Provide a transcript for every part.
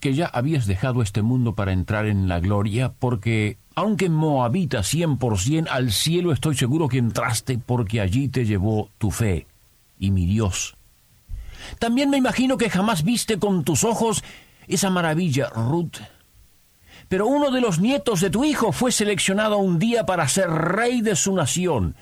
que ya habías dejado este mundo para entrar en la gloria, porque, aunque moabita 100%, al cielo estoy seguro que entraste porque allí te llevó tu fe y mi Dios. También me imagino que jamás viste con tus ojos esa maravilla, Ruth. Pero uno de los nietos de tu hijo fue seleccionado un día para ser rey de su nación.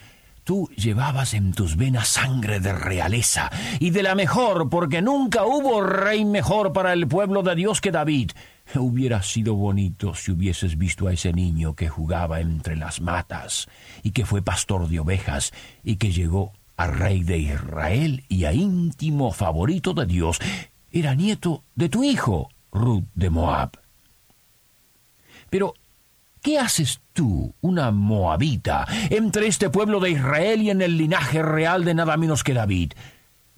Tú llevabas en tus venas sangre de realeza y de la mejor, porque nunca hubo rey mejor para el pueblo de Dios que David. Hubiera sido bonito si hubieses visto a ese niño que jugaba entre las matas y que fue pastor de ovejas y que llegó a rey de Israel y a íntimo favorito de Dios. Era nieto de tu hijo, Ruth de Moab. Pero ¿Qué haces tú, una moabita, entre este pueblo de Israel y en el linaje real de nada menos que David?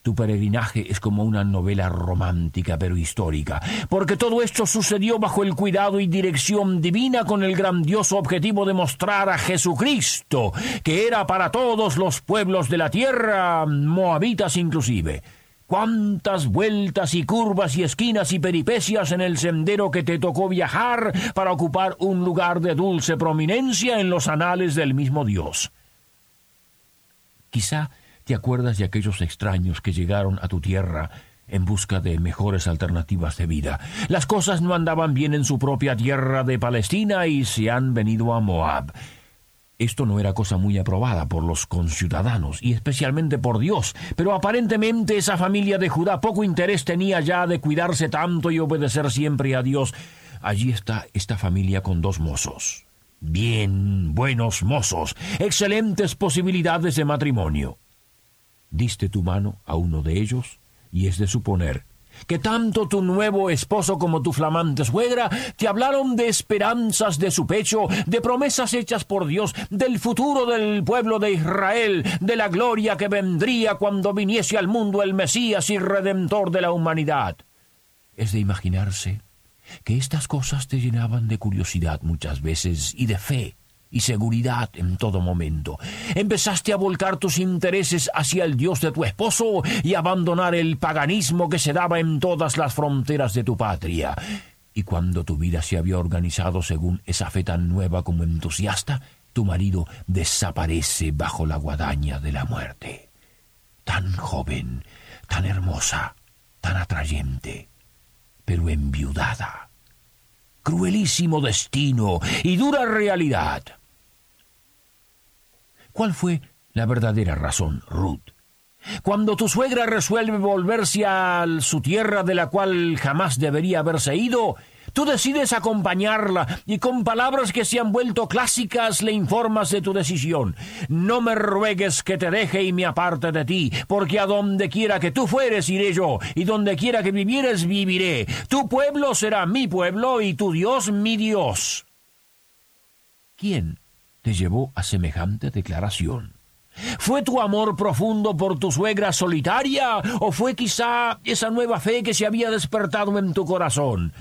Tu peregrinaje es como una novela romántica pero histórica, porque todo esto sucedió bajo el cuidado y dirección divina con el grandioso objetivo de mostrar a Jesucristo, que era para todos los pueblos de la tierra, moabitas inclusive cuántas vueltas y curvas y esquinas y peripecias en el sendero que te tocó viajar para ocupar un lugar de dulce prominencia en los anales del mismo Dios. Quizá te acuerdas de aquellos extraños que llegaron a tu tierra en busca de mejores alternativas de vida. Las cosas no andaban bien en su propia tierra de Palestina y se han venido a Moab. Esto no era cosa muy aprobada por los conciudadanos y especialmente por Dios, pero aparentemente esa familia de Judá poco interés tenía ya de cuidarse tanto y obedecer siempre a Dios. Allí está esta familia con dos mozos. Bien, buenos mozos, excelentes posibilidades de matrimonio. Diste tu mano a uno de ellos y es de suponer que tanto tu nuevo esposo como tu flamante suegra te hablaron de esperanzas de su pecho, de promesas hechas por Dios, del futuro del pueblo de Israel, de la gloria que vendría cuando viniese al mundo el Mesías y Redentor de la humanidad. Es de imaginarse que estas cosas te llenaban de curiosidad muchas veces y de fe y seguridad en todo momento. Empezaste a volcar tus intereses hacia el Dios de tu esposo y abandonar el paganismo que se daba en todas las fronteras de tu patria. Y cuando tu vida se había organizado según esa fe tan nueva como entusiasta, tu marido desaparece bajo la guadaña de la muerte. Tan joven, tan hermosa, tan atrayente, pero enviudada. Cruelísimo destino y dura realidad. ¿Cuál fue la verdadera razón, Ruth? Cuando tu suegra resuelve volverse a su tierra de la cual jamás debería haberse ido, tú decides acompañarla y con palabras que se han vuelto clásicas le informas de tu decisión. No me ruegues que te deje y me aparte de ti, porque a donde quiera que tú fueres iré yo, y donde quiera que vivieres viviré. Tu pueblo será mi pueblo y tu Dios mi Dios. ¿Quién te llevó a semejante declaración? ¿Fue tu amor profundo por tu suegra solitaria o fue quizá esa nueva fe que se había despertado en tu corazón?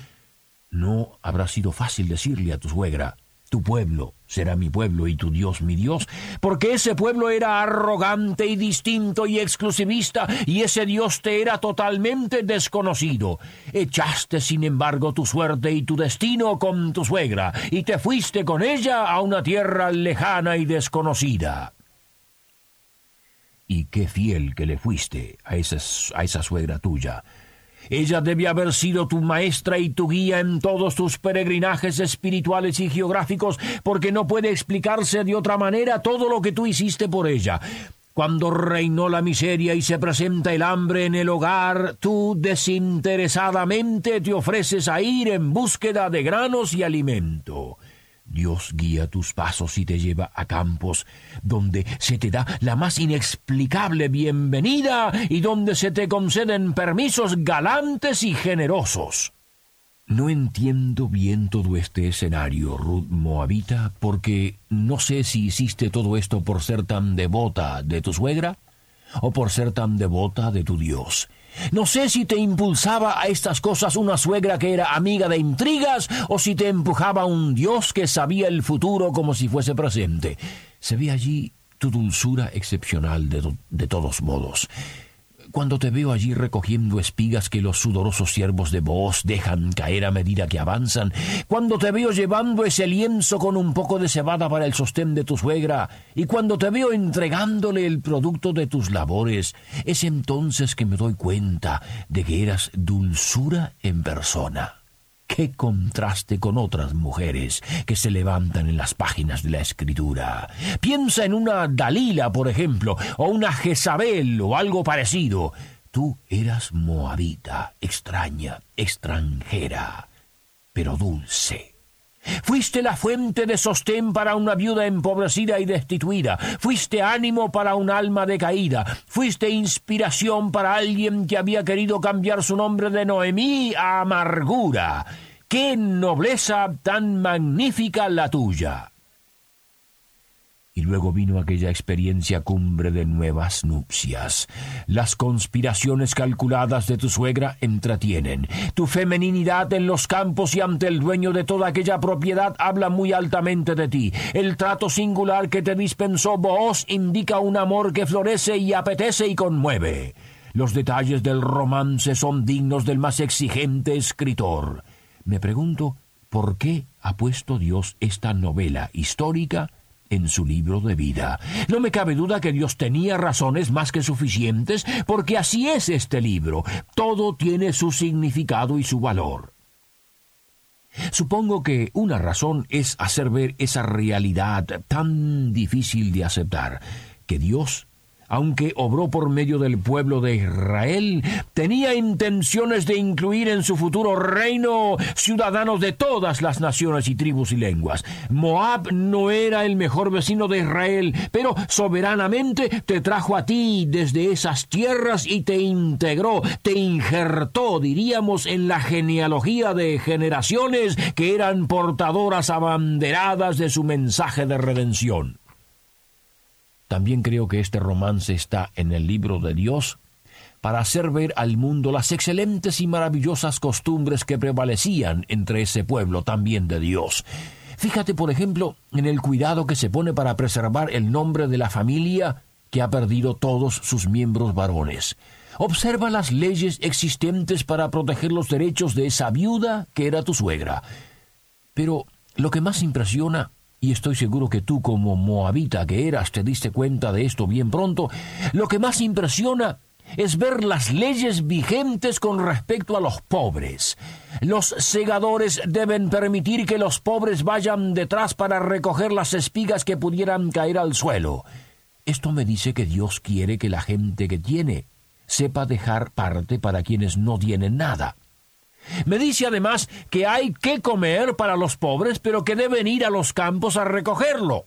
No habrá sido fácil decirle a tu suegra, tu pueblo será mi pueblo y tu Dios mi Dios, porque ese pueblo era arrogante y distinto y exclusivista, y ese Dios te era totalmente desconocido. Echaste, sin embargo, tu suerte y tu destino con tu suegra, y te fuiste con ella a una tierra lejana y desconocida. Y qué fiel que le fuiste a esa, a esa suegra tuya, ella debe haber sido tu maestra y tu guía en todos tus peregrinajes espirituales y geográficos, porque no puede explicarse de otra manera todo lo que tú hiciste por ella. Cuando reinó la miseria y se presenta el hambre en el hogar, tú desinteresadamente te ofreces a ir en búsqueda de granos y alimento. Dios guía tus pasos y te lleva a campos donde se te da la más inexplicable bienvenida y donde se te conceden permisos galantes y generosos. No entiendo bien todo este escenario, Ruth Moabita, porque no sé si hiciste todo esto por ser tan devota de tu suegra o por ser tan devota de tu Dios. No sé si te impulsaba a estas cosas una suegra que era amiga de intrigas o si te empujaba un Dios que sabía el futuro como si fuese presente. Se ve allí tu dulzura excepcional de, de todos modos cuando te veo allí recogiendo espigas que los sudorosos siervos de vos dejan caer a medida que avanzan, cuando te veo llevando ese lienzo con un poco de cebada para el sostén de tu suegra, y cuando te veo entregándole el producto de tus labores, es entonces que me doy cuenta de que eras dulzura en persona. Qué contraste con otras mujeres que se levantan en las páginas de la escritura. Piensa en una Dalila, por ejemplo, o una Jezabel o algo parecido. Tú eras moabita, extraña, extranjera, pero dulce. Fuiste la fuente de sostén para una viuda empobrecida y destituida. Fuiste ánimo para un alma decaída. Fuiste inspiración para alguien que había querido cambiar su nombre de Noemí a amargura. ¡Qué nobleza tan magnífica la tuya! Y luego vino aquella experiencia cumbre de nuevas nupcias. Las conspiraciones calculadas de tu suegra entretienen. Tu femeninidad en los campos y ante el dueño de toda aquella propiedad habla muy altamente de ti. El trato singular que te dispensó vos indica un amor que florece y apetece y conmueve. Los detalles del romance son dignos del más exigente escritor. Me pregunto por qué ha puesto Dios esta novela histórica en su libro de vida. No me cabe duda que Dios tenía razones más que suficientes, porque así es este libro. Todo tiene su significado y su valor. Supongo que una razón es hacer ver esa realidad tan difícil de aceptar, que Dios aunque obró por medio del pueblo de Israel, tenía intenciones de incluir en su futuro reino ciudadanos de todas las naciones y tribus y lenguas. Moab no era el mejor vecino de Israel, pero soberanamente te trajo a ti desde esas tierras y te integró, te injertó, diríamos, en la genealogía de generaciones que eran portadoras abanderadas de su mensaje de redención. También creo que este romance está en el libro de Dios para hacer ver al mundo las excelentes y maravillosas costumbres que prevalecían entre ese pueblo también de Dios. Fíjate, por ejemplo, en el cuidado que se pone para preservar el nombre de la familia que ha perdido todos sus miembros varones. Observa las leyes existentes para proteger los derechos de esa viuda que era tu suegra. Pero lo que más impresiona y estoy seguro que tú como moabita que eras te diste cuenta de esto bien pronto, lo que más impresiona es ver las leyes vigentes con respecto a los pobres. Los segadores deben permitir que los pobres vayan detrás para recoger las espigas que pudieran caer al suelo. Esto me dice que Dios quiere que la gente que tiene sepa dejar parte para quienes no tienen nada. Me dice además que hay que comer para los pobres, pero que deben ir a los campos a recogerlo.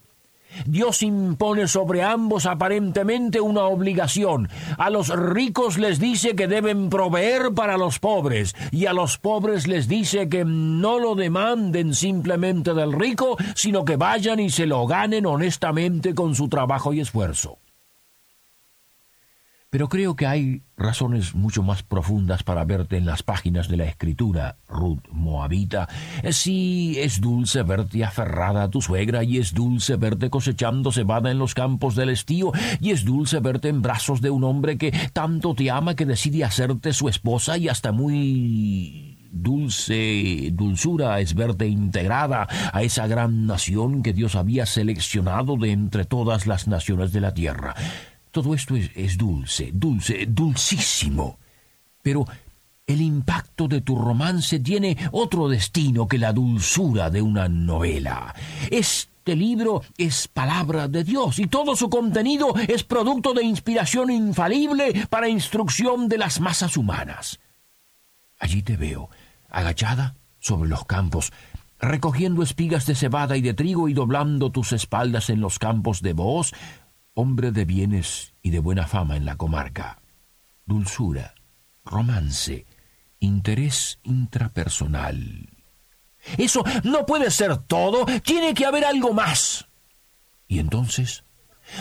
Dios impone sobre ambos aparentemente una obligación. A los ricos les dice que deben proveer para los pobres y a los pobres les dice que no lo demanden simplemente del rico, sino que vayan y se lo ganen honestamente con su trabajo y esfuerzo. Pero creo que hay razones mucho más profundas para verte en las páginas de la escritura, Ruth Moabita. Sí, es dulce verte aferrada a tu suegra, y es dulce verte cosechando cebada en los campos del estío, y es dulce verte en brazos de un hombre que tanto te ama que decide hacerte su esposa y hasta muy dulce dulzura es verte integrada a esa gran nación que Dios había seleccionado de entre todas las naciones de la tierra. Todo esto es, dulce, dulce, dulcísimo. Pero el impacto de tu romance tiene otro destino que la dulzura de una novela. Este libro es palabra de Dios y todo su contenido es producto de inspiración infalible para instrucción de las masas humanas. Allí te veo, agachada sobre los campos, recogiendo espigas de cebada y de trigo y doblando tus espaldas en los campos de Boaz, hombre de bienes y de buena fama en la comarca. Dulzura, romance, interés intrapersonal. Eso no puede ser todo, tiene que haber algo más. Y entonces,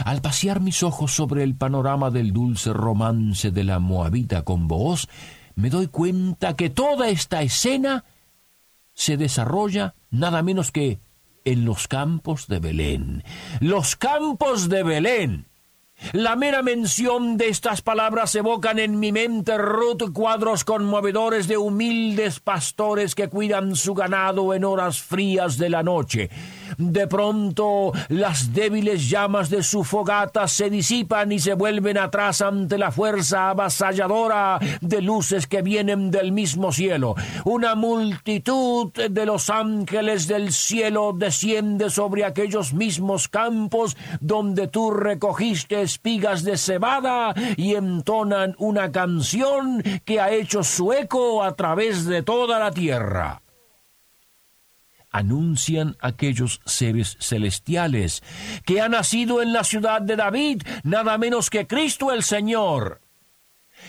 al pasear mis ojos sobre el panorama del dulce romance de la Moabita con Booz, me doy cuenta que toda esta escena se desarrolla nada menos que en los campos de Belén. Los campos de Belén. La mera mención de estas palabras evocan en mi mente Ruth cuadros conmovedores de humildes pastores que cuidan su ganado en horas frías de la noche. De pronto las débiles llamas de su fogata se disipan y se vuelven atrás ante la fuerza avasalladora de luces que vienen del mismo cielo. Una multitud de los ángeles del cielo desciende sobre aquellos mismos campos donde tú recogiste espigas de cebada y entonan una canción que ha hecho su eco a través de toda la tierra anuncian aquellos seres celestiales que ha nacido en la ciudad de David, nada menos que Cristo el Señor.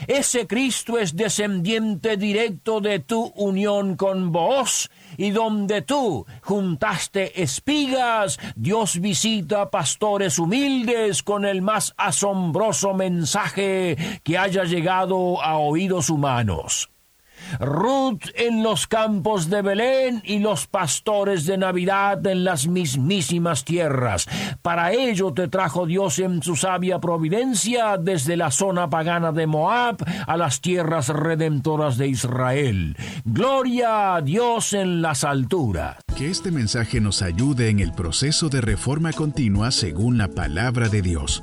Ese Cristo es descendiente directo de tu unión con vos, y donde tú juntaste espigas, Dios visita pastores humildes con el más asombroso mensaje que haya llegado a oídos humanos. Ruth en los campos de Belén y los pastores de Navidad en las mismísimas tierras. Para ello te trajo Dios en su sabia providencia desde la zona pagana de Moab a las tierras redentoras de Israel. Gloria a Dios en las alturas. Que este mensaje nos ayude en el proceso de reforma continua según la palabra de Dios.